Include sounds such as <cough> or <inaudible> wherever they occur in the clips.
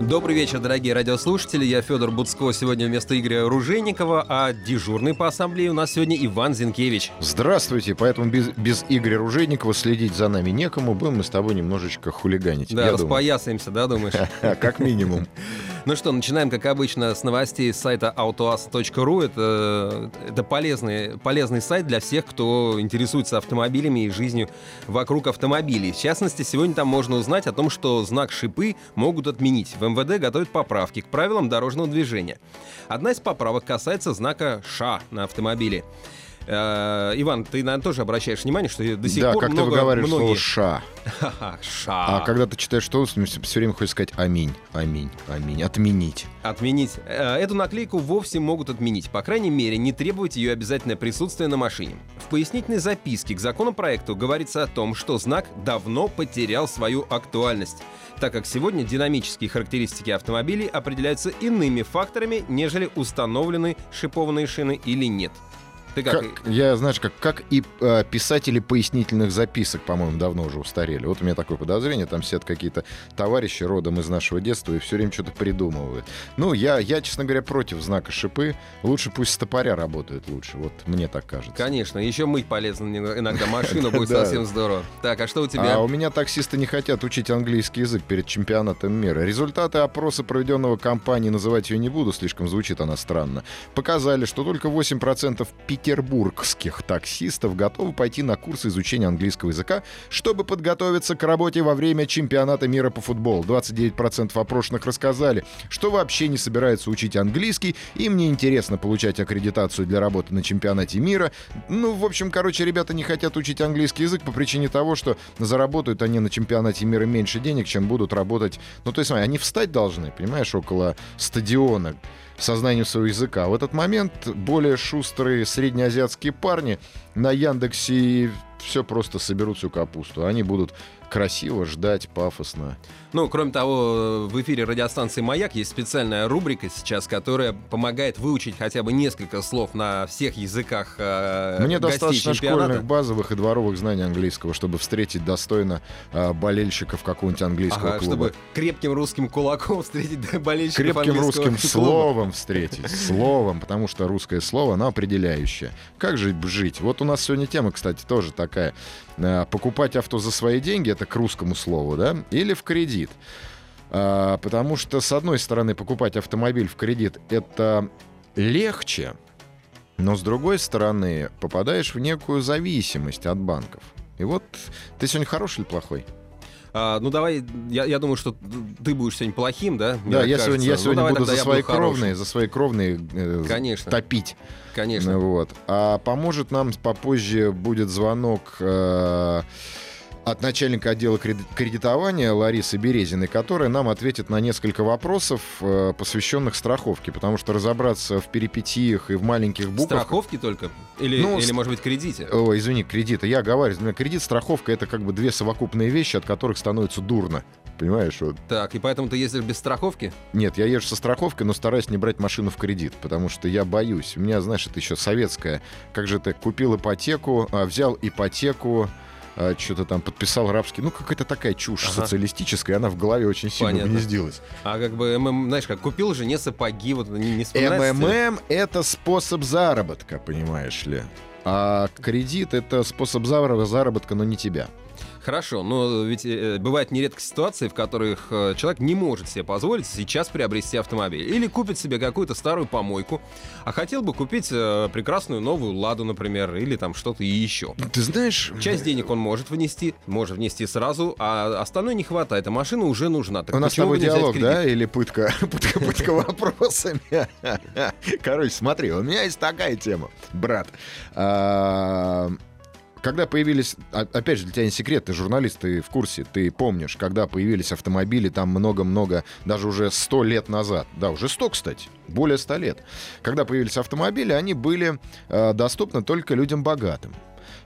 Добрый вечер, дорогие радиослушатели. Я Федор Буцко. Сегодня вместо Игоря Ружейникова, а дежурный по ассамблее у нас сегодня Иван Зинкевич. Здравствуйте. Поэтому без, без Игоря Ружейникова следить за нами некому. Будем мы с тобой немножечко хулиганить. Да, распоясаемся, да, думаешь? <laughs> Как минимум. Ну что, начинаем, как обычно, с новостей с сайта autoas.ru. Это, это полезный, полезный сайт для всех, кто интересуется автомобилями и жизнью вокруг автомобилей. В частности, сегодня там можно узнать о том, что знак шипы могут отменить. В МВД готовят поправки к правилам дорожного движения. Одна из поправок касается знака «Ш» на автомобиле. Э, Иван, ты, наверное, тоже обращаешь внимание, что до сих да, пор как много, ты выговариваешь многие... слово «ша». <laughs> «Ша». А когда ты читаешь что, все, все время хочешь сказать «аминь», «аминь», «аминь», «отменить». Отменить. Э, Эту наклейку вовсе могут отменить. По крайней мере, не требовать ее обязательное присутствие на машине. В пояснительной записке к законопроекту говорится о том, что знак давно потерял свою актуальность, так как сегодня динамические характеристики автомобилей определяются иными факторами, нежели установлены шипованные шины или нет. Ты как? Как, я, знаешь, как, как и э, писатели пояснительных записок, по-моему, давно уже устарели. Вот у меня такое подозрение, там сидят какие-то товарищи родом из нашего детства и все время что-то придумывают. Ну, я, я, честно говоря, против знака шипы. Лучше пусть стопоря работают лучше. Вот мне так кажется. Конечно, еще мыть полезно иногда машину, будет <laughs> совсем здорово. Так, а что у тебя? А у меня таксисты не хотят учить английский язык перед чемпионатом мира. Результаты опроса, проведенного компанией, называть ее не буду, слишком звучит она странно, показали, что только 8% петербургских таксистов готовы пойти на курсы изучения английского языка, чтобы подготовиться к работе во время чемпионата мира по футболу. 29% опрошенных рассказали, что вообще не собираются учить английский, им не интересно получать аккредитацию для работы на чемпионате мира. Ну, в общем, короче, ребята не хотят учить английский язык по причине того, что заработают они на чемпионате мира меньше денег, чем будут работать. Ну, то есть, смотри, они встать должны, понимаешь, около стадиона сознанием своего языка. В этот момент более шустрые среднеазиатские парни на Яндексе все просто соберут всю капусту. Они будут красиво ждать, пафосно. Ну, кроме того, в эфире радиостанции «Маяк» есть специальная рубрика сейчас, которая помогает выучить хотя бы несколько слов на всех языках э, Мне достаточно чемпионата. школьных, базовых и дворовых знаний английского, чтобы встретить достойно э, болельщиков какого-нибудь английского ага, клуба. чтобы крепким русским кулаком <laughs> встретить болельщиков Крепким русским клуба. словом встретить. Словом, потому что русское слово, оно определяющее. Как же жить? Вот у нас сегодня тема, кстати, тоже такая. Э, покупать авто за свои деньги, это к русскому слову, да? Или в кредит кредит. А, потому что, с одной стороны, покупать автомобиль в кредит это легче, но с другой стороны, попадаешь в некую зависимость от банков. И вот ты сегодня хороший или плохой? А, ну давай, я, я думаю, что ты будешь сегодня плохим, да? Мне да, я сегодня, я сегодня ну, буду за свои кровные, за свои кровные э, Конечно. топить. Конечно. Вот. А поможет нам попозже будет звонок. Э, от начальника отдела кредитования Ларисы Березиной, которая нам ответит на несколько вопросов, э, посвященных страховке, потому что разобраться в перипетиях и в маленьких буквах... Страховки только? Или, ну, или может быть, кредите? О, извини, кредиты. Я говорю, кредит, страховка — это как бы две совокупные вещи, от которых становится дурно. Понимаешь? Вот. Так, и поэтому ты ездишь без страховки? Нет, я езжу со страховкой, но стараюсь не брать машину в кредит, потому что я боюсь. У меня, знаешь, это еще советская. Как же ты купил ипотеку, а, взял ипотеку, а, что-то там подписал рабский. Ну, какая-то такая чушь ага. социалистическая, она в голове очень сильно Понятно. гнездилась. А как бы, ММ, знаешь, как купил же не сапоги, вот не, не МММ — это способ заработка, понимаешь ли. А кредит — это способ заработка, но не тебя. Хорошо, но ведь э, бывает нередко ситуации, в которых э, человек не может себе позволить сейчас приобрести автомобиль. Или купит себе какую-то старую помойку, а хотел бы купить э, прекрасную новую «Ладу», например, или там что-то еще. Ты знаешь... Часть денег он может внести, может внести сразу, а остальное не хватает, а машина уже нужна. Так У нас с тобой диалог, да, или пытка, <laughs> пытка, пытка вопросами? <laughs> Короче, смотри, у меня есть такая тема, брат. Когда появились, а- опять же, для тебя не секрет, ты журналист, ты в курсе, ты помнишь, когда появились автомобили там много-много, даже уже сто лет назад, да, уже сто, кстати, более ста лет, когда появились автомобили, они были э, доступны только людям богатым.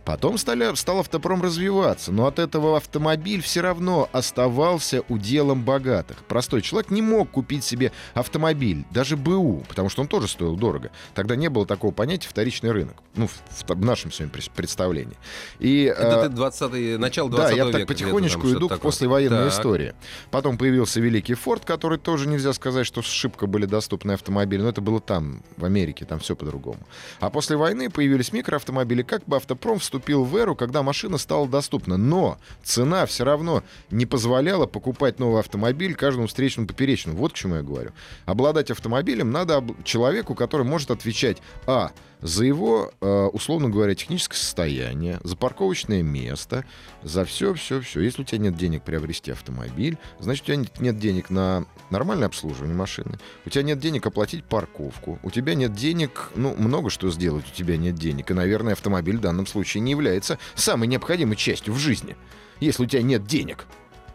Потом стали, стал автопром развиваться, но от этого автомобиль все равно оставался уделом богатых. Простой человек не мог купить себе автомобиль, даже БУ, потому что он тоже стоил дорого. Тогда не было такого понятия вторичный рынок, ну, в, в нашем своем представлении. И, Это ты 20 начало 20 Да, я века так потихонечку иду к послевоенной так. истории. Потом появился Великий Форд, который тоже нельзя сказать, что шибко были доступны автомобили, но это было там, в Америке, там все по-другому. А после войны появились микроавтомобили, как бы автопром вступил в эру, когда машина стала доступна. Но цена все равно не позволяла покупать новый автомобиль каждому встречному поперечному. Вот к чему я говорю. Обладать автомобилем надо об... человеку, который может отвечать а за его, э, условно говоря, техническое состояние, за парковочное место, за все, все, все. Если у тебя нет денег приобрести автомобиль, значит, у тебя нет денег на нормальное обслуживание машины, у тебя нет денег оплатить парковку, у тебя нет денег, ну, много что сделать, у тебя нет денег. И, наверное, автомобиль в данном случае не является самой необходимой частью в жизни, если у тебя нет денег.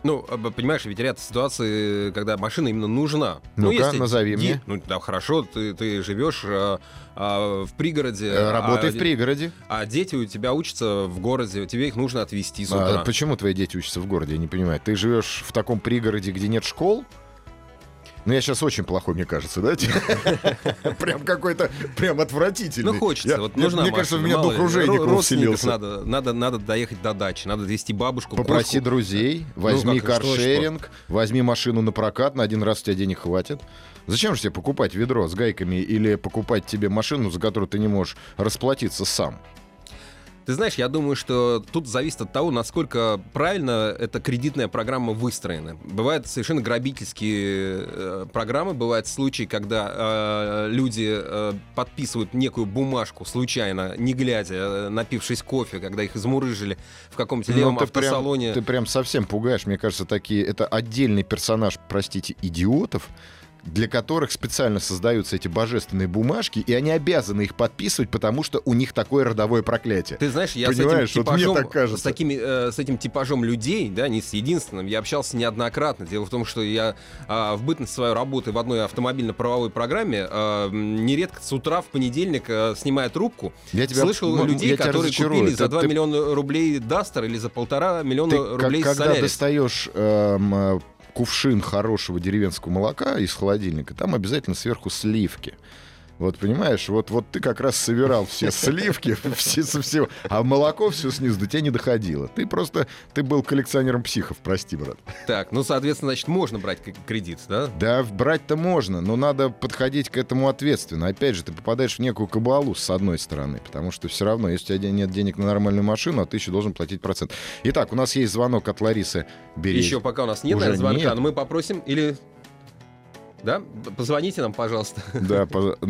Ну, понимаешь, ведь ряд ситуаций, когда машина именно нужна. Ну, ну если назови де... мне. Ну, да, хорошо, ты, ты живешь а, а, в пригороде. Э, работай а, в пригороде. А дети у тебя учатся в городе, тебе их нужно отвезти с утра. А почему твои дети учатся в городе, я не понимаю. Ты живешь в таком пригороде, где нет школ? Ну, я сейчас очень плохой, мне кажется, да? <laughs> Прям какой-то, прям отвратительный. Ну, хочется. Вот нужна Мне кажется, в меня дух ружейников вселился. Надо, надо, надо доехать до дачи, надо довести бабушку. Попроси друзей, ну, возьми каршеринг, возьми машину на прокат, на один раз у тебя денег хватит. Зачем же тебе покупать ведро с гайками или покупать тебе машину, за которую ты не можешь расплатиться сам? Ты знаешь, я думаю, что тут зависит от того, насколько правильно эта кредитная программа выстроена. Бывают совершенно грабительские э, программы, бывают случаи, когда э, люди э, подписывают некую бумажку случайно, не глядя, э, напившись кофе, когда их измурыжили в каком-то ну, левом ну, ты автосалоне. Прям, ты прям совсем пугаешь, мне кажется, такие... Это отдельный персонаж, простите, идиотов, для которых специально создаются эти божественные бумажки, и они обязаны их подписывать, потому что у них такое родовое проклятие. Ты знаешь, я Понимаешь, с этим типажом, вот так с, такими, э, с этим типажом людей, да, не с единственным, я общался неоднократно. Дело в том, что я э, в бытность своей работы в одной автомобильно-правовой программе э, нередко с утра в понедельник, э, снимая трубку, я тебя, слышал ну, людей, я которые купили за 2 ты... миллиона рублей Дастер или за полтора миллиона ты, рублей как, Когда достаешь эм, кувшин хорошего деревенского молока из холодильника, там обязательно сверху сливки. Вот понимаешь, вот, вот ты как раз собирал все сливки, <laughs> все со всего, а молоко все снизу до тебя не доходило. Ты просто, ты был коллекционером психов, прости, брат. Так, ну, соответственно, значит, можно брать кредит, да? Да, брать-то можно, но надо подходить к этому ответственно. Опять же, ты попадаешь в некую кабалу с одной стороны, потому что все равно, если у тебя нет денег на нормальную машину, а ты еще должен платить процент. Итак, у нас есть звонок от Ларисы Берей. Еще пока у нас нет Уже звонка, нет. но мы попросим или да? Позвоните нам, пожалуйста. Да,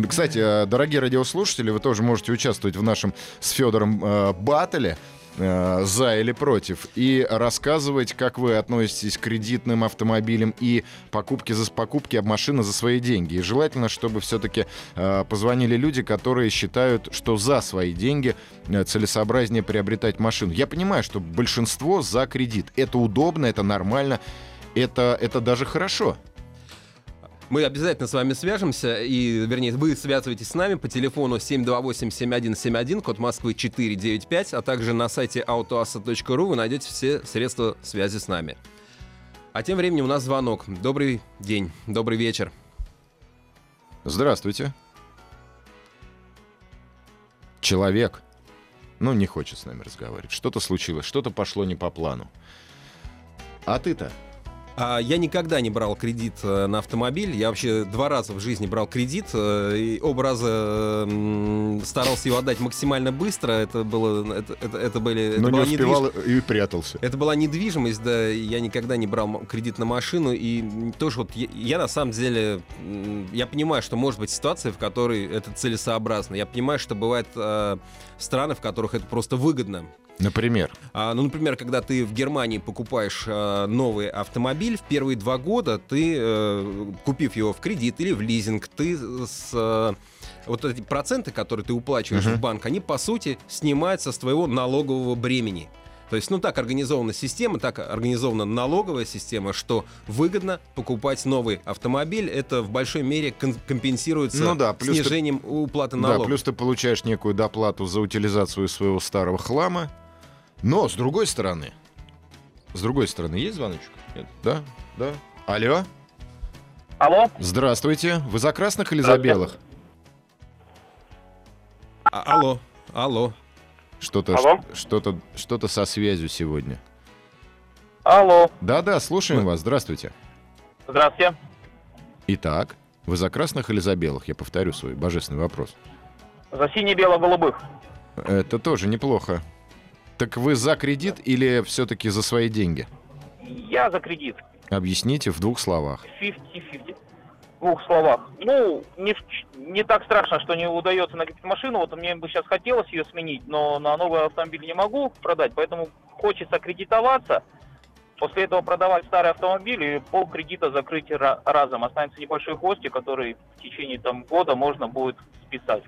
кстати, э, дорогие радиослушатели, вы тоже можете участвовать в нашем с Федором э, баттле э, за или против и рассказывать, как вы относитесь к кредитным автомобилям и покупке за покупки машины за свои деньги. И желательно, чтобы все-таки э, позвонили люди, которые считают, что за свои деньги э, целесообразнее приобретать машину. Я понимаю, что большинство за кредит. Это удобно, это нормально, это, это даже хорошо. Мы обязательно с вами свяжемся, и, вернее, вы связываетесь с нами по телефону 728-7171, код Москвы 495, а также на сайте autoasa.ru вы найдете все средства связи с нами. А тем временем у нас звонок. Добрый день, добрый вечер. Здравствуйте. Человек, ну, не хочет с нами разговаривать. Что-то случилось, что-то пошло не по плану. А ты-то я никогда не брал кредит э, на автомобиль. Я вообще два раза в жизни брал кредит. Э, и оба раза старался его отдать максимально быстро. Это было... Это, это, это были... Но это не успевал недвиж... и прятался. Это была недвижимость, да. Я никогда не брал кредит на машину. И тоже вот я, я на самом деле... Я понимаю, что может быть ситуация, в которой это целесообразно. Я понимаю, что бывают э, страны, в которых это просто выгодно. Например? А, ну, например, когда ты в Германии покупаешь а, новый автомобиль, в первые два года ты, а, купив его в кредит или в лизинг, ты с... А, вот эти проценты, которые ты уплачиваешь Мгм. в банк, они, по сути, снимаются с твоего налогового бремени. То есть, ну, так организована система, так организована налоговая система, что выгодно покупать новый автомобиль. Это в большой мере компенсируется Ну да, плюс ты- снижением уплаты Да, налогов. плюс ты получаешь некую доплату за утилизацию своего старого хлама. Но, с другой стороны, с другой стороны, есть звоночек? Нет? Да? Да? Алло? Алло, Здравствуйте. Вы за красных или за белых? А- алло, алло. Что-то, Алло? что-то, что-то со связью сегодня. алло, Да-да, слушаем вас. Здравствуйте. здравствуйте. Итак, вы за красных или за белых? Я повторю свой божественный вопрос. За сине-бело-голубых. Это тоже неплохо. Так вы за кредит или все-таки за свои деньги? Я за кредит. Объясните в двух словах. 50-50. В двух словах. Ну, не, в- не так страшно, что не удается накопить машину. Вот мне бы сейчас хотелось ее сменить, но на новый автомобиль не могу продать, поэтому хочется кредитоваться. После этого продавать старый автомобиль и пол кредита закрыть ра- разом. Останется небольшой хвостик, который в течение там, года можно будет списать.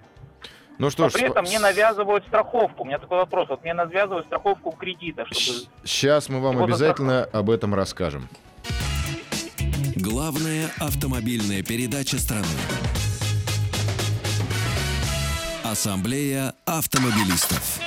Ну что Но ж, при этом мне навязывают страховку. У меня такой вопрос. Вот мне навязывают страховку кредита, чтобы сейчас мы вам обязательно об этом расскажем. Главная автомобильная передача страны. Ассамблея автомобилистов.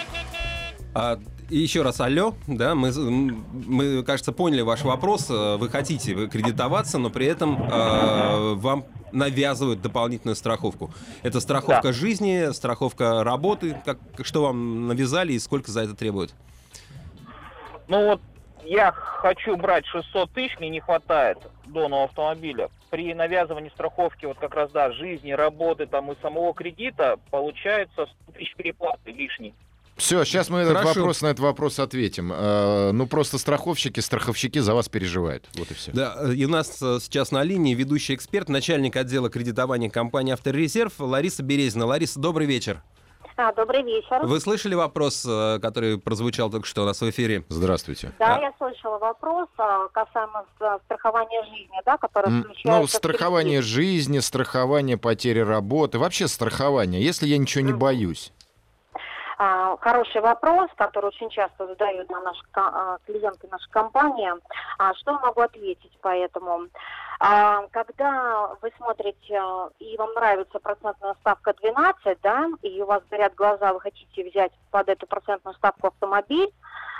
А, и еще раз алло, да, мы, мы, кажется, поняли ваш вопрос. Э, Вы хотите кредитоваться, но при этом э, вам навязывают дополнительную страховку. Это страховка Да. жизни, страховка работы. Как, что вам навязали и сколько за это требуют? Ну вот я хочу брать 600 тысяч, мне не хватает до нового автомобиля. При навязывании страховки вот как раз, да, жизни, работы там и самого кредита получается 100 тысяч переплаты лишней. Все, сейчас мы этот вопрос на этот вопрос ответим. Э, ну просто страховщики, страховщики за вас переживают. Вот и все. Да, э, и у нас э, сейчас на линии ведущий эксперт, начальник отдела кредитования компании «Авторезерв» Лариса Березина. Лариса, добрый вечер. А, добрый вечер. Вы слышали вопрос, который прозвучал только что у нас в эфире? Здравствуйте. Да, А- я слышала вопрос а, касаемо страхования жизни, да, которое М, включается... Ну, страхование жизни, страхование потери работы, вообще страхование, если я ничего не боюсь. А, хороший вопрос, который очень часто задают на наши а, клиенты нашей компании. А, что могу ответить по этому? Когда вы смотрите и вам нравится процентная ставка 12, да, и у вас горят глаза, вы хотите взять под эту процентную ставку автомобиль,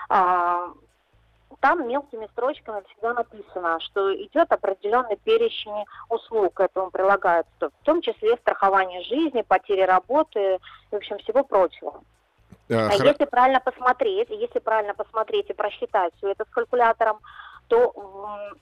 там мелкими строчками всегда написано, что идет определенный перечень услуг к этому прилагается, в том числе страхование жизни, потери работы, в общем, всего прочего. А, А хра- если правильно посмотреть, если правильно посмотреть и просчитать все это с калькулятором, то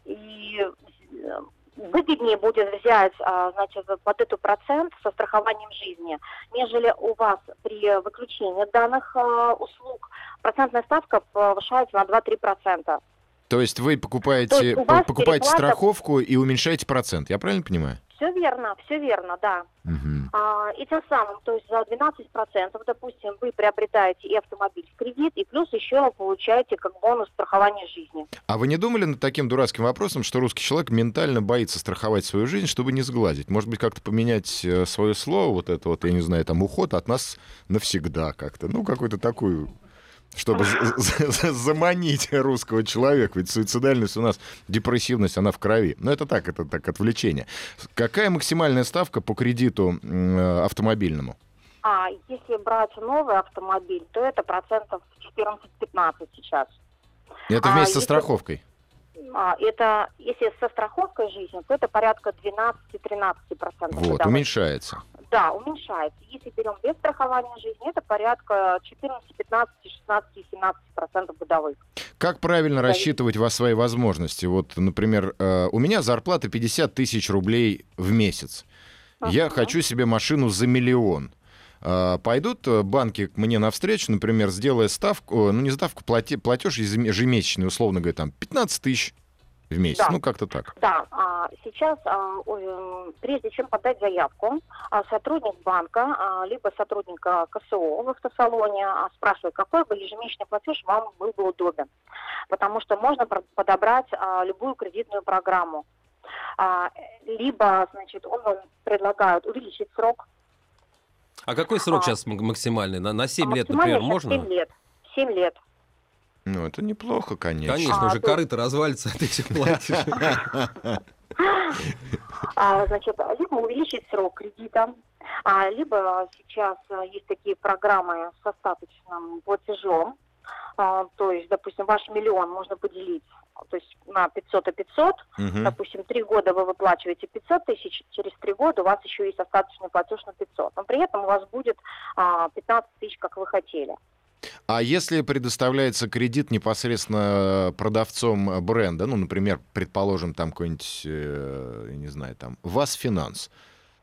и э, выгоднее будет взять, а, значит, под эту процент со страхованием жизни, нежели у вас при выключении данных а, услуг процентная ставка повышается на 2-3%. То есть вы покупаете, есть покупаете переплата- страховку и уменьшаете процент, я правильно понимаю? Все верно, все верно, да. Мгм. А, и тем самым, то есть за 12%, допустим, вы приобретаете и автомобиль в кредит, и плюс еще получаете как бонус страхование жизни. А вы не думали над таким дурацким вопросом, что русский человек ментально боится страховать свою жизнь, чтобы не сглазить? Может быть, как-то поменять э, свое слово, вот это вот, я не знаю, там, уход от нас навсегда как-то. Ну, какую-то такую чтобы за- за- за- заманить русского человека. Ведь суицидальность у нас, депрессивность, она в крови. Но это так, это так, отвлечение. Какая максимальная ставка по кредиту э, автомобильному? А если брать новый автомобиль, то это процентов 14-15 сейчас. Это А вместе со если- страховкой. А, это, если со страховкой жизни, то это порядка 12-13%. Вот, годовых. уменьшается. Да, уменьшается. Если берем без страхования жизни, это порядка 14, 15, 16 и 17% годовых. Как правильно рассчитывать во свои возможности? Вот, например, э, у меня зарплата 50 тысяч рублей в месяц. Я Ага. хочу себе машину за миллион. А, Пойдут э, банки к мне навстречу, например, сделая ставку, э, ну не ставку, плате- платеж ежем- ежемесячный, условно говоря, там 15 тысяч в месяц, Да. ну как-то так. Да, а, сейчас, а, м, прежде чем подать заявку, а, сотрудник банка, а, либо сотрудник КСО в автосалоне а, спрашивает, какой бы ежемесячный платеж вам был бы удобен. Потому что можно подобрать а, любую кредитную программу. А, Либо, значит, он вам предлагает увеличить срок А какой срок А. сейчас максимальный? На, на 7 А лет, например, можно? 7 лет. 7 лет. Ну, это неплохо, конечно. Конечно, А, уже то- корыто развалится, а ты все платишь. А, значит, либо увеличить срок кредита, а, либо сейчас а, есть такие программы с остаточным платежом. То есть, допустим, ваш миллион можно поделить то есть на 500 и 500. Мгм. Допустим, три года вы выплачиваете 500 тысяч, через три года у вас еще есть остаточный платеж на 500. Но при этом у вас будет а, 15 тысяч, как вы хотели. А если предоставляется кредит непосредственно продавцом бренда, ну, например, предположим, там какой-нибудь, э, я не знаю, там, ВАЗ Финанс,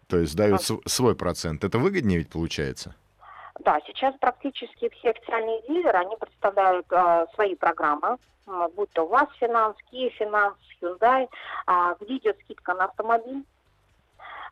то есть дают св- свой процент, это выгоднее ведь получается? Да, сейчас практически все официальные дилеры, они представляют а, свои программы, будь то ВАЗ Finance, Kia Finance, Hyundai, а, где идет скидка на автомобиль.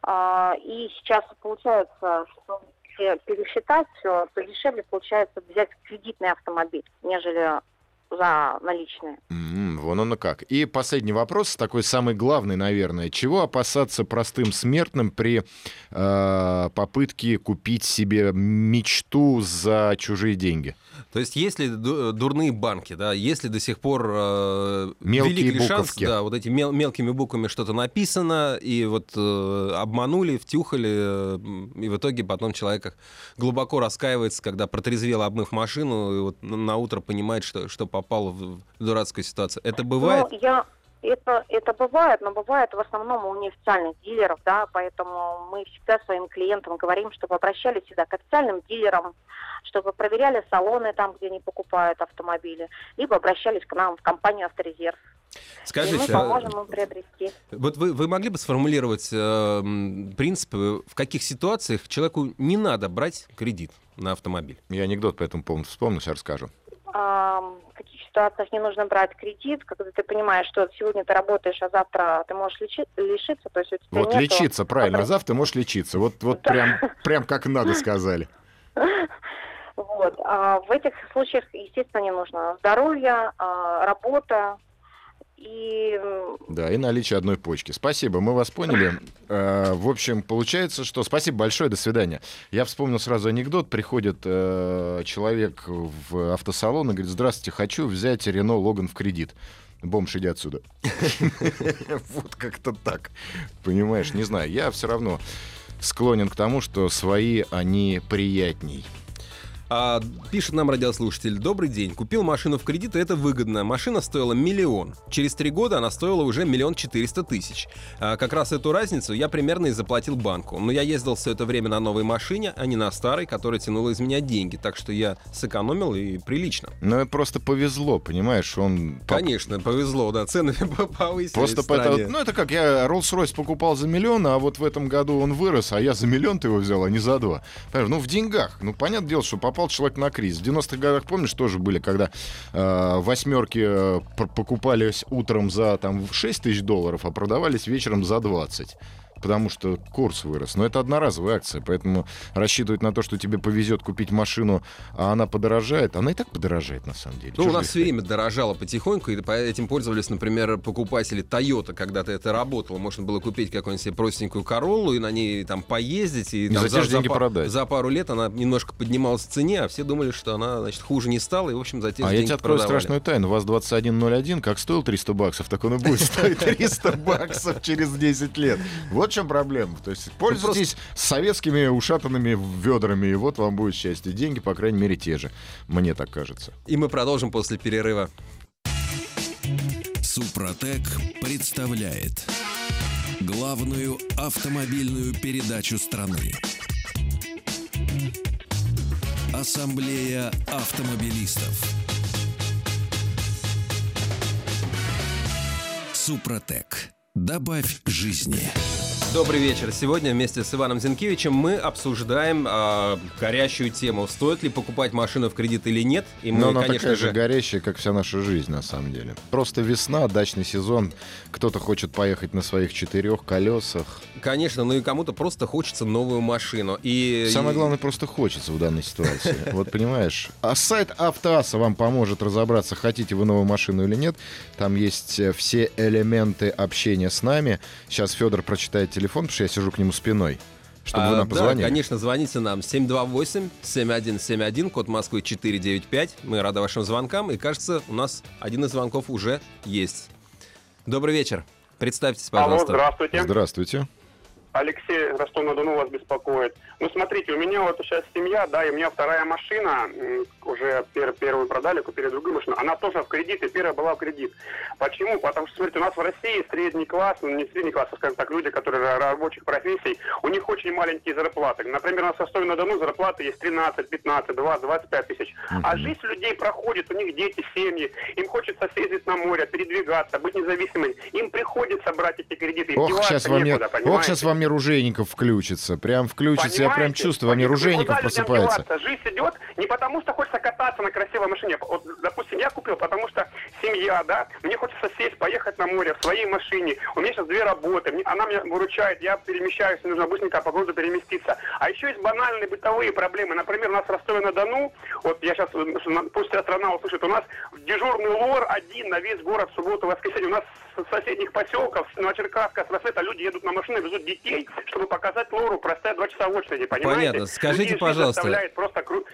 А, и сейчас получается, что если пересчитать все, то дешевле получается взять кредитный автомобиль, нежели за наличные. М, вон оно как. И последний вопрос, такой самый главный, наверное. Чего опасаться простым смертным при э, попытке купить себе мечту за чужие деньги? То есть, если ду- дурные банки, да, если до сих пор э, Мелкие велик ли шанс, буковки. да, вот эти мел- мелкими буквами что-то написано, и вот э, обманули, втюхали, э, и в итоге потом человек глубоко раскаивается, когда протрезвел, обмыв машину, и вот на утро понимает, что, что попал в в дурацкую ситуацию. Это бывает? Ну, я это, это бывает, но бывает в основном у неофициальных дилеров, да, поэтому мы всегда своим клиентам говорим, чтобы обращались всегда к официальным дилерам, чтобы проверяли салоны там, где они покупают автомобили, либо обращались к нам в компанию «Авторезерв». и мы Скажите, а поможем им приобрести. вот вы, вы могли бы сформулировать э, принципы, в каких ситуациях человеку не надо брать кредит на автомобиль? Я анекдот по этому поводу вспомню, сейчас расскажу. А, в каких ситуациях не нужно брать кредит, когда ты понимаешь, что сегодня ты работаешь, а завтра ты можешь лечи- лишиться, то есть Вот нету- лечиться, правильно. А завтра можешь лечиться. Вот, вот Да. прям, прям как надо сказали. <laughs> Вот. А в этих случаях, естественно, не нужно здоровье, а, работа и Да, и наличие одной почки. Спасибо, мы вас поняли. Э, В общем, получается, что... Спасибо большое, до свидания. Я вспомнил сразу анекдот. Приходит э, человек в автосалон и говорит, здравствуйте, хочу взять Рено Логан в кредит. Бомж, иди отсюда. <laughs> Вот как-то так. Понимаешь, не знаю. Я все равно склонен к тому, что свои, они приятней. А, пишет нам радиослушатель. Добрый день. Купил машину в кредит, и это выгодно. Машина стоила миллион. Через три года она стоила уже миллион четыреста тысяч. А, как раз эту разницу я примерно и заплатил банку. Но я ездил все это время на новой машине, а не на старой, которая тянула из меня деньги. Так что я сэкономил и прилично. Но это просто повезло, понимаешь, он... Конечно, повезло, да, цены <laughs> повысились Просто это, ну это как я Rolls-Royce покупал за миллион, а вот в этом году он вырос, а я за миллион ты его взял, а не за два. Ну в деньгах. Ну понятное дело, что попал человек на кризис. В 90-х годах, помнишь, тоже были, когда э, восьмерки э, покупались утром за там 6 тысяч долларов, а продавались вечером за 20 потому что курс вырос. Но это одноразовая акция, поэтому рассчитывать на то, что тебе повезет купить машину, а она подорожает, она и так подорожает на самом деле. Ну, Чё у нас все время дорожало потихоньку, и этим пользовались, например, покупатели Toyota, когда-то это работало. Можно было купить какую-нибудь себе простенькую Короллу и на ней там поездить. И, И там, за те же деньги па- продать. за пару лет она немножко поднималась в цене, а все думали, что она, значит, хуже не стала, и, в общем, за те же А я деньги тебе открою продавали. страшную тайну. У вас 2101, как стоил 300 баксов, так он и будет стоить 300 баксов через 10 лет. Вот чем проблема. То есть пользуйтесь советскими ушатанными ведрами, и вот вам будет счастье. Деньги, по крайней мере, те же. Мне так кажется. И мы продолжим после перерыва. Супротек представляет главную автомобильную передачу страны. Ассамблея автомобилистов. Супротек. Добавь жизни. Добрый вечер. Сегодня вместе с Иваном Зинкевичем мы обсуждаем а, горящую тему. Стоит ли покупать машину в кредит или нет? И мы, Но она конечно такая же... же горящая, как вся наша жизнь, на самом деле. Просто весна, дачный сезон. Кто-то хочет поехать на своих четырех колесах. Конечно, ну и кому-то просто хочется новую машину. И Самое главное, просто хочется в данной ситуации. <laughs> Вот понимаешь. А сайт Автоаса вам поможет разобраться, хотите вы новую машину или нет. Там есть э, все элементы общения с нами. Сейчас Федор прочитает телефон, потому что я сижу к нему спиной. чтобы вы А, нам да, позвонили. конечно, звоните нам 728-7171, код Москвы 495. Мы рады вашим звонкам, и кажется, у нас один из звонков уже есть. Добрый вечер. Представьтесь, Алло, пожалуйста. здравствуйте. Здравствуйте. Алексей, Ростов-на-Дону вас беспокоит. Ну, смотрите, у меня вот сейчас семья, да, и у меня вторая машина, уже пер- первую продали, купили другую машину. Она тоже в кредит, и первая была в кредит. Почему? Потому что, смотрите, у нас в России средний класс, ну, не средний класс, а, скажем так, люди, которые ра- рабочих профессий, у них очень маленькие зарплаты. Например, у нас в Ростове-на-Дону зарплаты есть 13, 15, 20, 25 тысяч. А жизнь людей проходит, у них дети, семьи, им хочется съездить на море, передвигаться, быть независимыми. Им приходится брать эти кредиты. им Ох, сейчас мне, некуда, ох, понимаете? сейчас во мне Ружейников включится. Прям включится, я прям Понимаете? чувствую, Куда Ружейников просыпается. Жизнь идет не потому, что хочется кататься на красивой машине. Вот, допустим, я купил, потому что семья, да, мне хочется сесть, поехать на море в своей машине. У меня сейчас две работы, мне- она меня выручает, я перемещаюсь, мне нужно быстренько по городу переместиться. А еще есть банальные бытовые проблемы. Например, у нас в Ростове-на-Дону, вот я сейчас, пусть вся страна услышит, у нас дежурный лор один на весь город в субботу, воскресенье. У нас с соседних поселков, Новочеркасска, с Рассвета, люди едут на машине, везут детей, чтобы показать лору, простоять два часа очереди, понимаете? Понятно. Скажите, Людей пожалуйста. просто кру-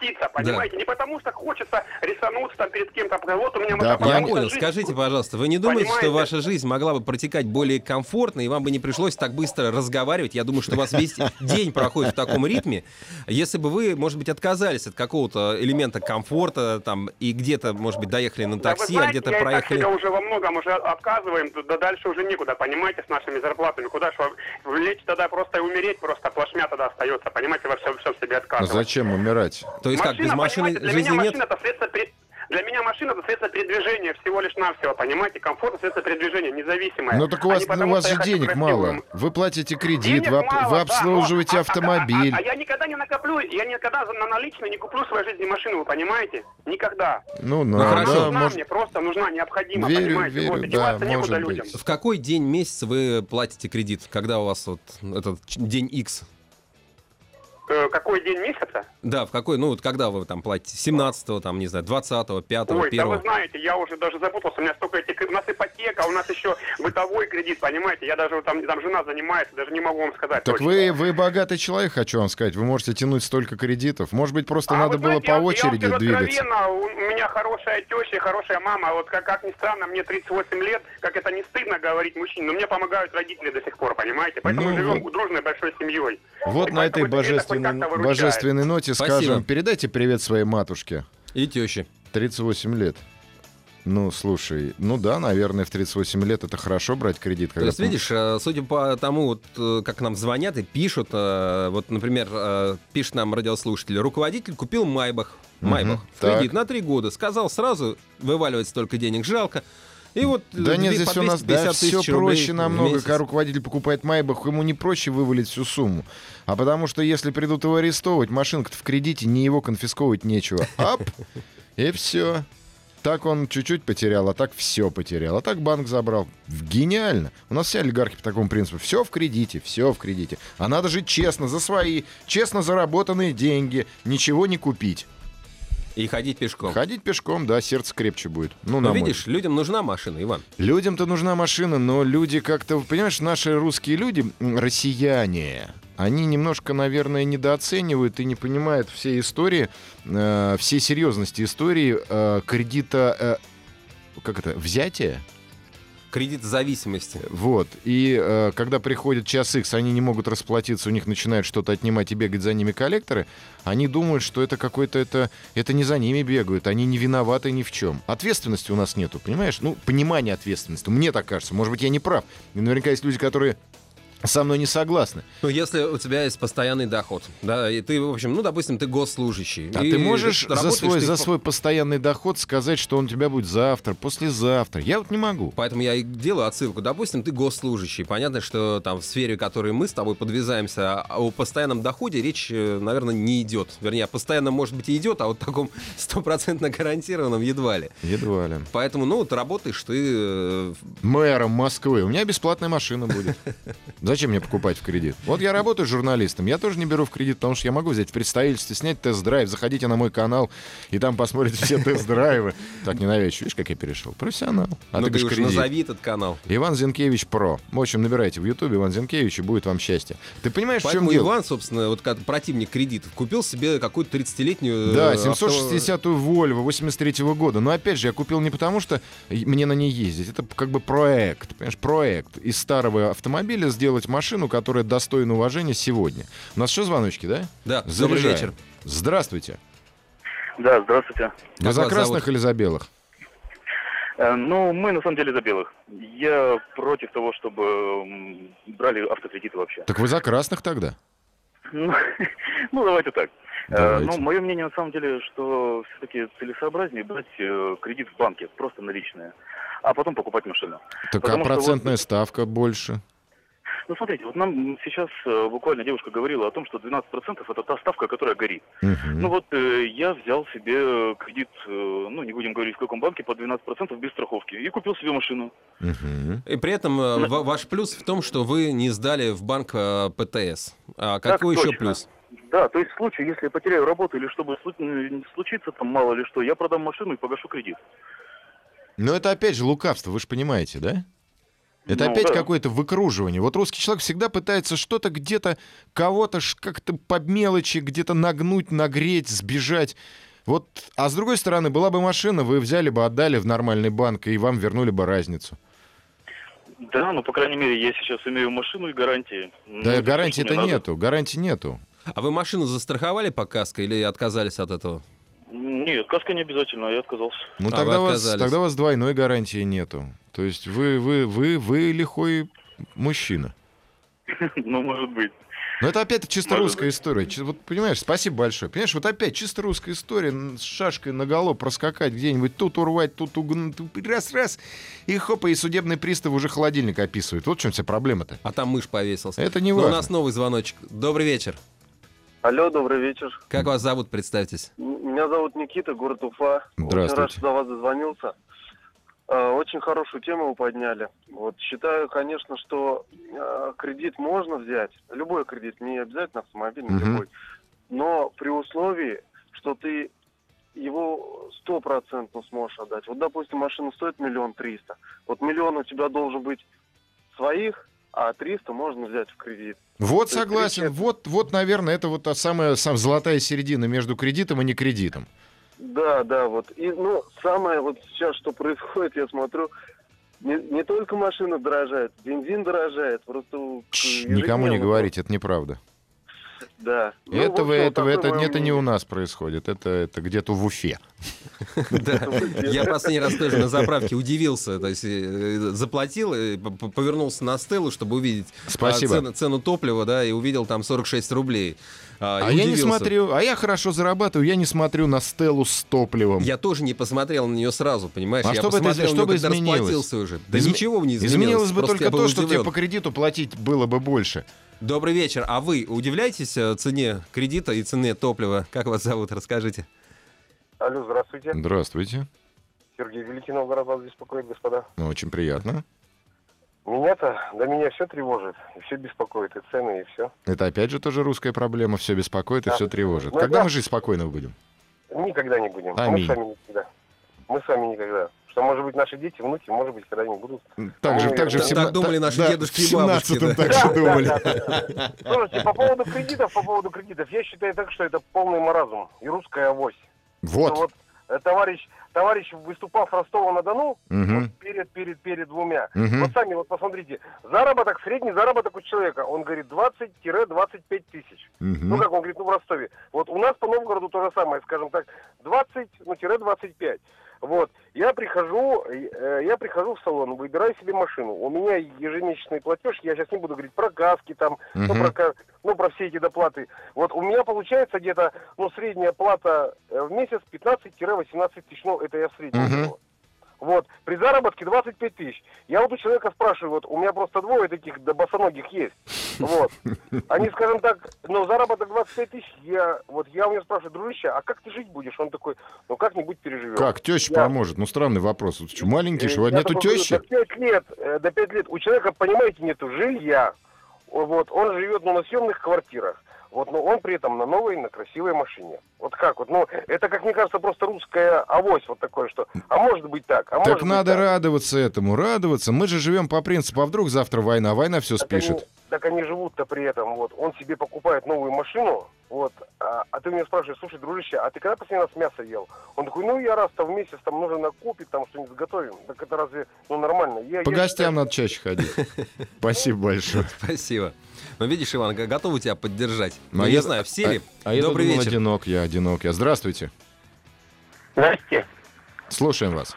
крутиться, понимаете? Не потому что хочется рисануться там перед кем-то, вот у меня Да, Я понял. жизнь- Скажите, пожалуйста, вы не думаете, что Понимаете? ваша жизнь могла бы протекать более комфортно, и вам бы не пришлось так быстро разговаривать? Я думаю, что у вас весь день проходит в таком ритме. Если бы вы, может быть, отказались от какого-то элемента комфорта, там, и где-то, может быть, доехали на Да такси, а где-то проехали... себя уже во многом уже отказываем, да дальше уже некуда, понимаете, с нашими зарплатами. Куда ж вам лечь тогда просто и умереть, просто плашмя тогда остается, понимаете, во всем, всем себе А отказывать. зачем умирать? То есть как, без машины для жизни меня нет? машина это средство при- Для меня машина это средство передвижения всего лишь навсего, понимаете, комфорт это средство передвижения, независимое. Ну так у А вас, не ну, у потому, вас же денег мало. Вы платите кредит, Денег вы, мало, вы да, обслуживаете но- а- автомобиль. А, а- а я никогда не накоплю, я никогда на наличные не куплю в своей жизни машину, вы понимаете? Никогда. Ну, Ну, надо, хорошо. да, нужна может... мне, просто нужна, необходима, Верю, понимаете? верю, вот, да, может людям. быть. В какой день месяца вы платите кредит? Когда у вас вот этот день X? Э, какой день месяца? Да, в какой, ну вот когда вы там платите? 17-го, там, не знаю, 20-го, 5-го, Ой, да вы 1-го? знаете, я уже даже запутался, у меня столько этих, у нас ипотека, у нас еще бытовой кредит, понимаете, я даже там, там жена занимается, даже не могу вам сказать Так точно. вы, вы богатый человек, хочу вам сказать. Вы можете тянуть столько кредитов. Может быть, просто А надо было знаете, по я- я очереди скажу двигаться. у меня хорошая теща и хорошая мама. Вот как, как ни странно, мне 38 лет, как это не стыдно говорить мужчине, но мне помогают родители до сих пор, понимаете? Поэтому Ну, живем вот. дружной большой семьей. Вот И на этой хоть божественной, божественной ноте Спасибо. скажем, передайте привет своей матушке. И тещи. 38 лет. Ну, слушай, ну да, наверное, в 38 лет это хорошо брать кредит. То когда есть, ты- видишь, э, судя по тому, вот, э, как нам звонят и пишут, э, вот, например, пишет нам радиослушатель, руководитель купил Майбах, Майбах, в так. кредит на три года, сказал сразу, вываливать столько денег жалко, и вот э, Да нет, здесь у нас да, 250 все проще намного. Когда руководитель покупает Майбах, ему не проще вывалить всю сумму. А потому что если придут его арестовывать, машинка-то в кредите, не его конфисковывать нечего. Ап! И все. Так он чуть-чуть потерял, а так все потерял. А так банк забрал. Гениально. У нас все олигархи по такому принципу. Все в кредите, все в кредите. А надо жить честно, за свои, честно заработанные деньги. Ничего не купить. И ходить пешком. Ходить пешком, да, сердце крепче будет. Ну, Ну, на мой видишь, людям нужна машина, Иван. Людям-то нужна машина, но люди как-то, понимаешь, наши русские люди, россияне, они немножко, наверное, недооценивают и не понимают всей истории, э, всей серьезности истории э, кредита, э, как это, взятия. Кредит зависимости. Вот. И э, когда приходит час X, они не могут расплатиться, у них начинают что-то отнимать и бегать за ними коллекторы, они думают, что это какой-то это, это не за ними бегают, они не виноваты ни в чем. Ответственности у нас нету, понимаешь? Ну, понимания ответственности. Мне так кажется. Может быть, я не прав. Наверняка есть люди, которые со мной не согласны. Ну, если у тебя есть постоянный доход, да, и ты, в общем, ну, допустим, ты госслужащий. А ты можешь за свой, ты за свой постоянный доход сказать, что он у тебя будет завтра, послезавтра. Я вот не могу. Поэтому я и делаю отсылку. Допустим, ты госслужащий. Понятно, что там в сфере, в которой мы с тобой подвязаемся, а о постоянном доходе речь, э, наверное, не идет. Вернее, постоянно, может быть, и идет, а вот таком <laughs> стопроцентно гарантированном едва ли. Едва ли. Поэтому, ну, вот работаешь ты... э, Мэром Москвы. У меня бесплатная машина будет. <laughs> Зачем мне покупать в кредит? Вот я работаю журналистом, я тоже не беру в кредит, потому что я могу взять в представительстве, снять тест-драйв, заходите на мой канал, и там посмотрите все <laughs> тест-драйвы. Так, не навечно, видишь, как я перешел? Профессионал. А ну ты ты уж кредит. назови этот канал. Иван Зинкевич Про. В общем, набирайте в Ютубе Иван Зинкевич, и будет вам счастье. Ты понимаешь, в чем Поэтому дело? Иван, собственно, вот как противник кредитов, купил себе какую-то 30-летнюю... Да, э, 760-ю Volvo 83 года. Но опять же, я купил не потому, что мне на ней ездить. Это как бы проект, понимаешь, проект. Из старого автомобиля сделать машину, которая достойна уважения сегодня. У нас что, звоночки, да? Да, добрый Заряжаем. вечер. Здравствуйте. Да, здравствуйте. Вы Как за красных зовут? или за белых? Э, Ну, мы на самом деле за белых. Я против того, чтобы брали автокредиты вообще. Так вы за красных тогда? Ну, <laughs> ну, давайте так. Э, Давайте. Ну, мое мнение на самом деле, что все-таки целесообразнее брать э, кредит в банке, просто наличные, а потом покупать машину. Так а Потому что вот- процентная ставка больше? Ну, смотрите, вот нам сейчас э, буквально девушка говорила о том, что 12% это та ставка, которая горит. Мгм. Ну вот э, я взял себе кредит, э, ну не будем говорить в каком банке, по 12% без страховки и купил себе машину. Мгм. И при этом э, ва- ваш плюс в том, что вы не сдали в банк э, ПТС. А Так какой еще точно. плюс? Да, то есть в случае, если я потеряю работу или что бы слу- э, случится там мало ли что, я продам машину и погашу кредит. Но это опять же лукавство, вы же понимаете, да? Это Ну, опять да. какое-то выкруживание. Вот русский человек всегда пытается что-то где-то, кого-то ж как-то по мелочи, где-то нагнуть, нагреть, сбежать. Вот, а с другой стороны, была бы машина, вы взяли бы, отдали в нормальный банк, и вам вернули бы разницу. Да, ну по крайней мере я сейчас имею машину и гарантии. Ну, Да, гарантии-то нету, гарантии нету. А вы машину застраховали по каско или отказались от этого? Нет, каска не обязательно, я отказался. Ну А, тогда, у вас, тогда у вас двойной гарантии нету. То есть вы, вы, вы, вы лихой мужчина. <laughs> ну, может быть. Но это опять чисто Может русская история. Чи- Вот понимаешь, спасибо большое. Понимаешь, вот опять чисто русская история. С шашкой наголо проскакать где-нибудь, тут урвать, тут угн- тут раз-раз. И хопа, и судебный пристав уже холодильник описывает. Вот в чем вся проблема-то. А там мышь повесился. Это не Ну, у важно. нас новый звоночек. Добрый вечер. Алло, добрый вечер. Как вас зовут, представьтесь? Меня зовут Никита, город Уфа. Очень Здравствуйте. рад, что до вас дозвонился. Э, Очень хорошую тему вы подняли. Вот считаю, конечно, что э, кредит можно взять, любой кредит, не обязательно автомобильный, Мгм. любой, но при условии, что ты его стопроцентно сможешь отдать. Вот, допустим, машина стоит миллион триста. Вот миллион у тебя должен быть своих, а 300 можно взять в кредит. Вот есть согласен. речь- Вот, вот, наверное, это вот та самая сам золотая середина между кредитом и не кредитом. Да, да, вот. И, ну, самое вот сейчас, что происходит, я смотрю, не, не только машина дорожает, бензин дорожает, просто... Чш, Никому не говорите, это неправда. Да. Ну, этого, общем, этого, это, мое это не у нас происходит. Это, это где-то в Уфе. Да. <laughs> Я последний раз тоже на заправке удивился. То есть э, заплатил, повернулся на стелу, чтобы увидеть а, цену, топлива, да, и увидел там 46 рублей. А, А я не смотрю, а я хорошо зарабатываю, я не смотрю на стелу с топливом. Я тоже не посмотрел на нее сразу, понимаешь? А я что бы это- что бы изменилось? расплатился уже. Да Изме- ничего не изменилось. Изменилось бы просто только то, что тебе по кредиту платить было бы больше. Добрый вечер. А вы удивляетесь э, цене кредита и цене топлива? Как вас зовут? Расскажите. Алло, здравствуйте. Здравствуйте. Сергей Великий Новгород вас беспокоит, господа. Ну, Очень приятно. Меня-то, да меня все тревожит, и все беспокоит, и цены, и все. Это опять же тоже русская проблема. Все беспокоит и Да. все тревожит. Ну, Когда да. мы жить спокойно будем? Никогда не будем. Аминь. Мы сами никогда. Мы сами никогда. Что, может быть, наши дети, внуки, может быть, когда-нибудь будут. Так же, Ну, так же в так семна- думали наши да, дедушки и в бабушки, 17-м да. так же думали. Да, да, да. Слушайте, по поводу кредитов, по поводу кредитов, я считаю так, что это полный маразм и русская авось. Что Вот. вот э, товарищ, товарищ, выступав в Ростова-на-Дону, Мгм. вот перед, перед, перед двумя, Мгм. вот сами вот посмотрите, заработок, средний заработок у человека, он говорит 20-25 тысяч. Мгм. Ну, как он говорит, ну, в Ростове. Вот у нас по Новгороду то же самое, скажем так, 20, ну, тире 25. Вот. Я прихожу, э, я прихожу в салон, выбираю себе машину. У меня ежемесячный платеж, я сейчас не буду говорить про газки там, ну, Мгм. про, ну, про все эти доплаты. Вот у меня получается где-то, ну, средняя плата э, в месяц 15-18 тысяч. Ну, это я в среднем. Мгм. Вот. При заработке 25 тысяч. Я вот у человека спрашиваю, вот у меня просто двое таких да, босоногих есть. Вот. Они, скажем так, ну, заработок 25 тысяч, я, вот я у него спрашиваю, дружище, а как ты жить будешь? Он такой, ну, как-нибудь переживем. Как? Теща Я- поможет? Ну, странный вопрос. Вот что, маленький, Э, что, нету тещи? До 5 лет, э, до 5 лет. У человека, понимаете, нету жилья. вот, он живет ну, на съемных квартирах. Вот, но он при этом на новой, на красивой машине. Вот как вот, ну, это, как мне кажется, просто русская авось вот такое, что, а может быть так, а Так может надо быть так. радоваться этому, радоваться. Мы же живем по принципу, а вдруг завтра война, война все Так спишет. они, так они живут-то при этом, вот, он себе покупает новую машину, вот, а, а ты меня спрашиваешь, слушай, дружище, а ты когда последний раз мясо ел? Он такой, ну, я раз-то в месяц, там нужно накупить, там что-нибудь сготовим. Так это разве, ну, нормально? Я, По я гостям считаю, надо чаще ходить. <laughs> Спасибо большое. Спасибо. Ну, видишь, Иван, готовы тебя поддержать. Ну, Ну, а не я- знаю, все ли? А я Добрый думал, вечер. одинок я, одинок я. Здравствуйте. Здрасте. Слушаем вас.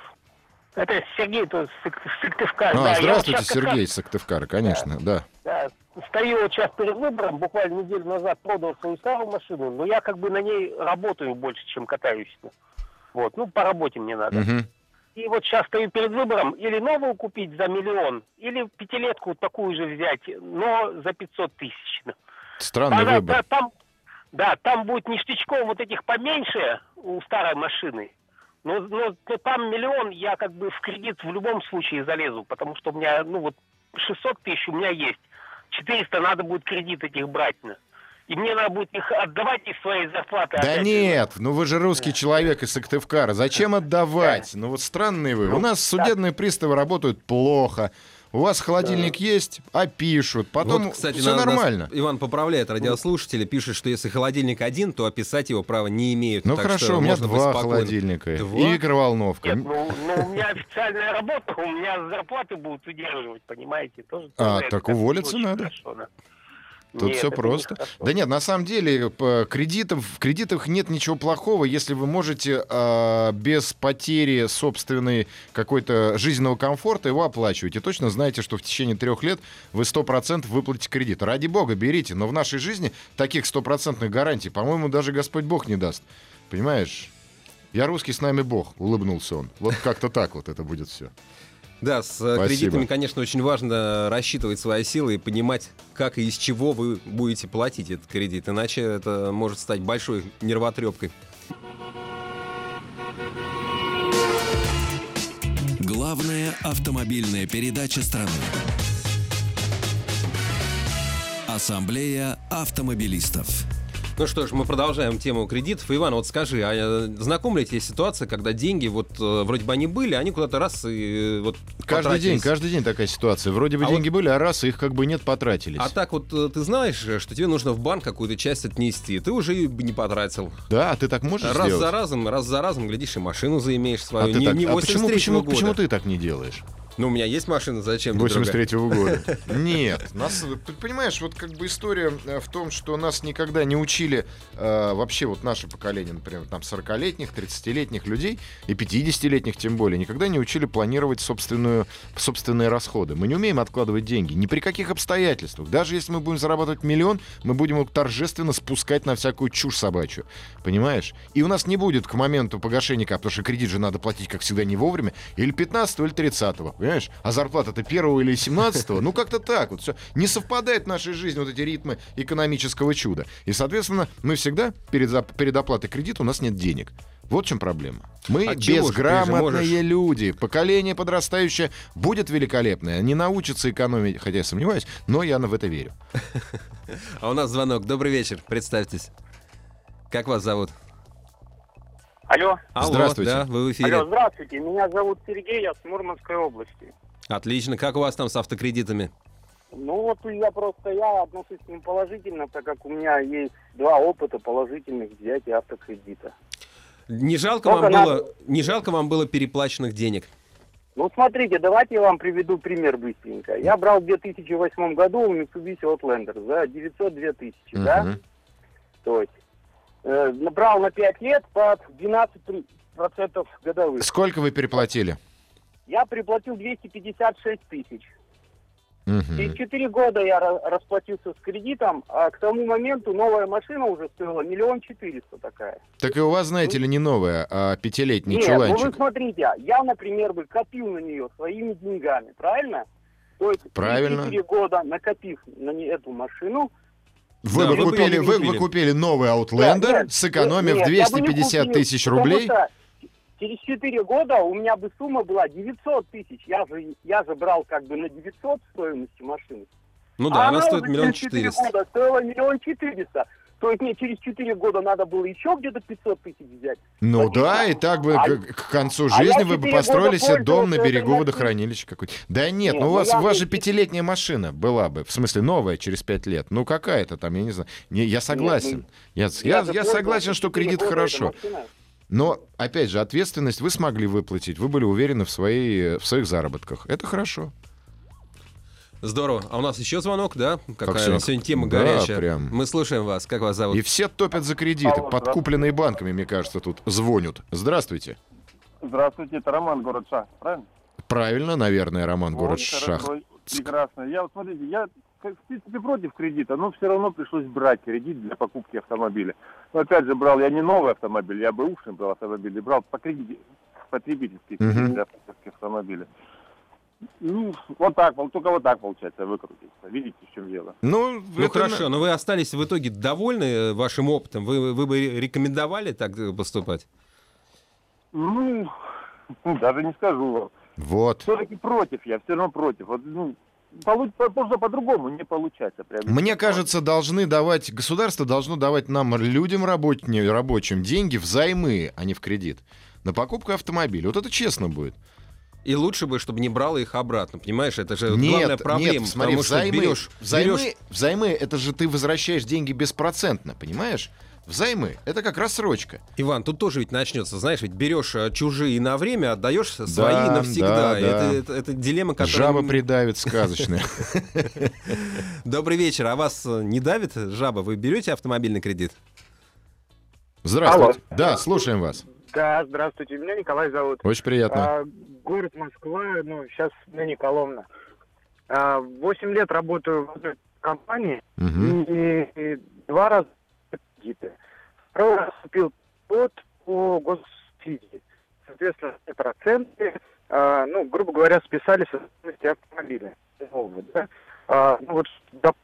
Это Сергей тут с Сыктывкара. А, Да, я здравствуйте, вот Сергей Сыктывкара, конечно, да. раз, да, стою вот сейчас перед выбором, буквально неделю назад продал свою старую машину, но я как бы на ней работаю больше, чем катаюсь. Вот, ну, по работе мне надо. Мгм. И вот сейчас стою перед выбором, или новую купить за миллион, или пятилетку такую же взять, но за 500 тысяч. Странный Она- выбор. да, там, да, там будет ништячков вот этих поменьше у старой машины. Но, но, но там миллион я как бы в кредит в любом случае залезу, потому что у меня, ну вот, 600 тысяч у меня есть. 400 надо будет кредит этих брать. И мне надо будет их отдавать из своей зарплаты. Да нет, ну вы же русский человек из Сыктывкара. Зачем отдавать? Ну вот странные вы. У нас судебные приставы работают плохо. У вас холодильник есть, а пишут. Потом вот, кстати, все на- нас нормально. Иван поправляет радиослушателя, пишет, что если холодильник один, то описать его права не имеют. Ну так хорошо, что у меня два холодильника Два? и микроволновка. Нет, ну, ну, у меня официальная работа, <laughs> у меня зарплаты будут удерживать, понимаете? Тоже, А, так уволиться надо. хорошо, да. Тут Нет, все просто. Да нет, на самом деле по кредитам, в кредитах нет ничего плохого, если вы можете а, без потери собственной какой-то жизненного комфорта его оплачивать. И точно знаете, что в течение трех лет вы 100% выплатите кредит. Ради бога, берите. Но в нашей жизни таких стопроцентных гарантий, по-моему, даже Господь Бог не даст. Понимаешь? Я русский, с нами Бог, улыбнулся он. Вот как-то так вот это будет все. Да, с э, Спасибо. кредитами, конечно, очень важно рассчитывать свои силы и понимать, как и из чего вы будете платить этот кредит. Иначе это может стать большой нервотрепкой. Главная автомобильная передача страны. Ассамблея автомобилистов. Ну что ж, мы продолжаем тему кредитов. Иван, вот скажи, а э, знакома ли тебе ситуация, когда деньги, вот э, вроде бы они были, они куда-то раз и э, вот Каждый день, каждый день такая ситуация. Вроде бы А деньги были, а раз их как бы нет, потратились. А так вот ты знаешь, что тебе нужно в банк какую-то часть отнести, ты уже и не потратил. Да, а ты так можешь раз сделать? за разом, раз за разом, глядишь, и машину заимеешь А, свою. ты не так- не а почему, 83-го почему, года. почему ты так не делаешь? Ну, у меня есть машина, зачем мне другая? 83-го года. <laughs> Нет. Нас, ты понимаешь, вот как бы история э, в том, что нас никогда не учили, э, вообще вот наше поколение, например, там 40-летних, 30-летних людей и 50-летних тем более, никогда не учили планировать собственную, собственные расходы. Мы не умеем откладывать деньги, ни при каких обстоятельствах. Даже если мы будем зарабатывать миллион, мы будем его торжественно спускать на всякую чушь собачью. Понимаешь? И у нас не будет к моменту погашения, потому что кредит же надо платить, как всегда, не вовремя, или 15 или 30 понимаешь? А зарплата-то первого или 17 ну как-то так вот все. Не совпадает в нашей жизни вот эти ритмы экономического чуда. И, соответственно, мы всегда перед, перед оплатой кредита у нас нет денег. Вот в чем проблема. Мы А безграмотные можешь. люди. Поколение подрастающее будет великолепное. Они научатся экономить, хотя я сомневаюсь, но я в это верю. <laughs> А у нас звонок. Добрый вечер. Представьтесь. Как вас зовут? Алло, Алло, Здравствуйте. Да, вы в эфире. алло, здравствуйте, меня зовут Сергей, я с Мурманской области. Отлично. Как у вас там с автокредитами? Ну вот я просто, я отношусь к ним положительно, так как у меня есть два опыта положительных взятия автокредита. Не жалко, Сколько вам надо? было, не жалко вам было переплаченных денег? Ну смотрите, давайте я вам приведу пример быстренько. Я брал в 2008 году Mitsubishi Outlander за 902 тысячи, да? Мгм. То есть э, набрал на 5 лет под 12% годовых. Сколько вы переплатили? Я приплатил 256 тысяч. Мгм. Через 4 года я ра- расплатился с кредитом, а к тому моменту новая машина уже стоила миллион четыреста такая. Так и у вас, знаете ли, не новая, а пятилетний Нет, ну вы чуланчик. смотрите, я, например, бы копил на нее своими деньгами, правильно? То есть Правильно. 4 года накопив на эту машину, Вы, Да, бы вы купили, вы, купили. вы купили новый Да, Outlander, нет, сэкономив нет, я бы не 250 купил, тысяч рублей. через 4 года у меня бы сумма была 900 тысяч. Я же, я же брал как бы на 900 стоимости машины. Ну да, а она стоит миллион четыреста. года стоила миллион четыреста. То есть мне через 4 года надо было еще где-то 500 тысяч взять. Ну Логично. да, и так бы А- к, к концу а я жизни вы бы построили себе дом на берегу водохранилища какой-то. Да нет, Нет, ну у ну вас, я у вас же пятилетняя машина была бы, в смысле новая через пять лет. Ну какая-то там, я не знаю. Не, я согласен. я, ну, я, же я пользовался согласен, что кредит хорошо. Но, опять же, ответственность вы смогли выплатить, вы были уверены в, своей, в своих заработках. Это хорошо. Здорово. А у нас еще звонок, да? Какая сегодня? сегодня тема Да, горячая. прям. Мы слушаем вас. Как вас зовут? И все топят за кредиты, Алло, подкупленные банками, мне кажется, тут звонят. Здравствуйте. Здравствуйте, это Роман, город Шахт, правильно? Правильно, наверное, Роман, город хорошо, Прекрасно. Я, вот смотрите, я, как, в принципе, против кредита, но все равно пришлось брать кредит для покупки автомобиля. Но опять же, брал я не новый автомобиль, я бэушный брал автомобиль, и брал по кредиту, потребительский кредит Мгм. для покупки автомобиля. Ну, вот так, только вот так получается выкрутиться. Видите, в чем дело? Ну, Ну это хорошо, но вы остались в итоге довольны э, вашим опытом? Вы, вы бы рекомендовали так э, поступать? Ну, <laughs> даже не скажу вам. Вот. Все-таки против я, все равно против. Вот, ну, получ- можно по-другому не получается. Прям. Мне кажется, должны давать, государство должно давать нам, людям работни- рабочим, деньги взаймы, а не в кредит. На покупку автомобиля. Вот это честно будет. И лучше бы, чтобы не брало их обратно, понимаешь? Это же нет, главная проблема. нет, смотри, потому что взаймы, берешь, взаймы, берешь- взаймы, это же ты возвращаешь деньги беспроцентно, понимаешь? Взаймы, это как рассрочка. Иван, тут тоже ведь начнется, знаешь, ведь берешь э, чужие на время, отдаешь свои Да, навсегда. да, Это, да. это- это дилемма, которая... Жаба придавит сказочная. <laughs> Добрый вечер. А вас э, не давит жаба? Вы берете автомобильный кредит? Здравствуйте. Да, слушаем вас. Да, здравствуйте, меня Николай зовут. Очень приятно. А, город Москва, ну, сейчас на Николаевна. А, Восемь лет работаю в одной компании Мгм. и, и два раза кредиты. Второй раз купил под по госсубсидии. Соответственно, все проценты, а, ну, грубо говоря, списали со стоимости автомобиля. Нового, да? А, ну, вот, доп- третий год,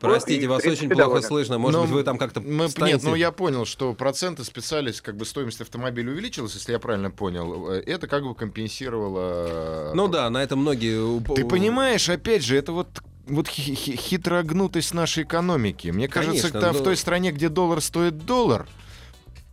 Простите, вас очень плохо слышно. Может Ну, быть, вы там как-то Мы, нет, ну я понял, что проценты списались, как бы стоимость автомобиля увеличилась, если я правильно понял. Это как бы компенсировало... Ну да, на это многие... Ты понимаешь, опять же, это вот вот хи- хи- хитрогнутость нашей экономики. Мне кажется, Конечно, там но- в той стране, где доллар стоит доллар,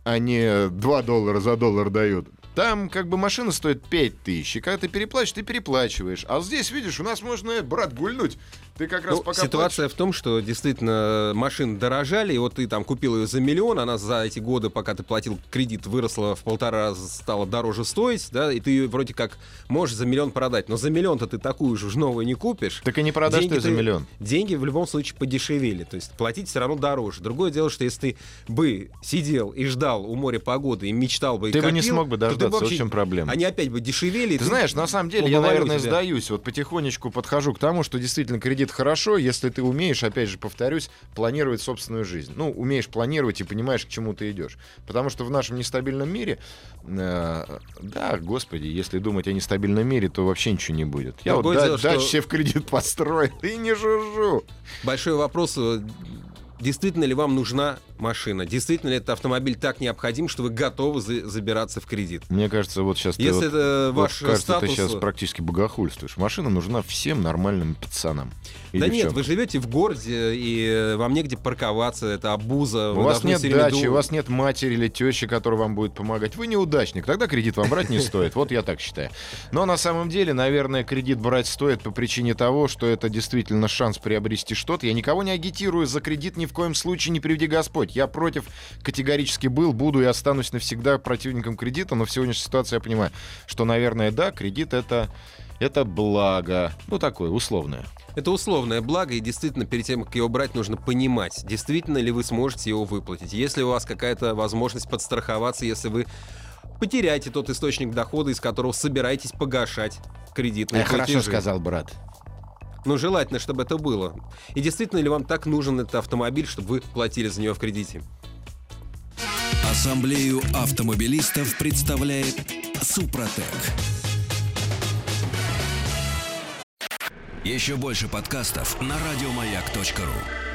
а не 2 доллара за доллар дают, там как бы машина стоит 5 тысяч, и когда ты переплачиваешь, ты переплачиваешь. А здесь, видишь, у нас можно, э, брат, гульнуть. Ты как раз Ну, пока ситуация в том, что действительно машины дорожали, и вот ты там купил ее за миллион, она за эти годы, пока ты платил кредит, выросла в полтора раза, стала дороже стоить, да, и ты ее вроде как можешь за миллион продать, но за миллион-то ты такую же новую не купишь. Так и не продашь Деньги ты за миллион. Деньги в любом случае подешевели, то есть платить все равно дороже. Другое дело, что если ты бы сидел и ждал у моря погоды и мечтал бы и Ты бы не копил, смог бы то ты дождаться, вообще- вот в чем проблема. Они опять бы дешевели. и Ты знаешь, на самом деле, я, наверное, тебя. сдаюсь. Вот потихонечку подхожу к тому, что действительно кредит хорошо, если ты умеешь, опять же, повторюсь, планировать собственную жизнь. Ну, умеешь планировать и понимаешь, к чему ты идешь. Потому что в нашем нестабильном мире, э, да, господи, если думать о нестабильном мире, то вообще ничего не будет. Я вот Другое да- дело, что- дачу себе в кредит <laughs> построил и не жужжу. Большой вопрос, э, действительно ли вам нужна машина? Действительно ли этот автомобиль так необходим, что вы готовы за- забираться в кредит? Мне кажется, вот сейчас ты, Если вот- это вот, ваш кажется, статус... ты сейчас практически богохульствуешь. Машина нужна всем нормальным пацанам. и Да нет, вы живете в городе, и э, вам негде парковаться, это обуза. У вас нет дачи, ду- у вас нет матери или тещи, которая вам будет помогать. Вы неудачник, тогда кредит вам брать не <laughs> стоит. Вот я так считаю. Но на самом деле, наверное, кредит брать стоит по причине того, что это действительно шанс приобрести что-то. Я никого не агитирую за кредит ни в коем случае, не приведи Господь. Я против категорически был, буду и останусь навсегда противником кредита, но в сегодняшней ситуации я понимаю, что, наверное, да, кредит это, это благо. Ну, такое, условное. Это условное благо, и действительно, перед тем, как его брать, нужно понимать, действительно ли вы сможете его выплатить. Если у вас какая-то возможность подстраховаться, если вы потеряете тот источник дохода, из которого собираетесь погашать кредитные Я хорошо платежи. сказал, брат. Ну, желательно, чтобы это было. И действительно ли вам так нужен этот автомобиль, чтобы вы платили за него в кредите? Ассамблею автомобилистов представляет Супротек. Еще больше подкастов на радиомаяк.ру.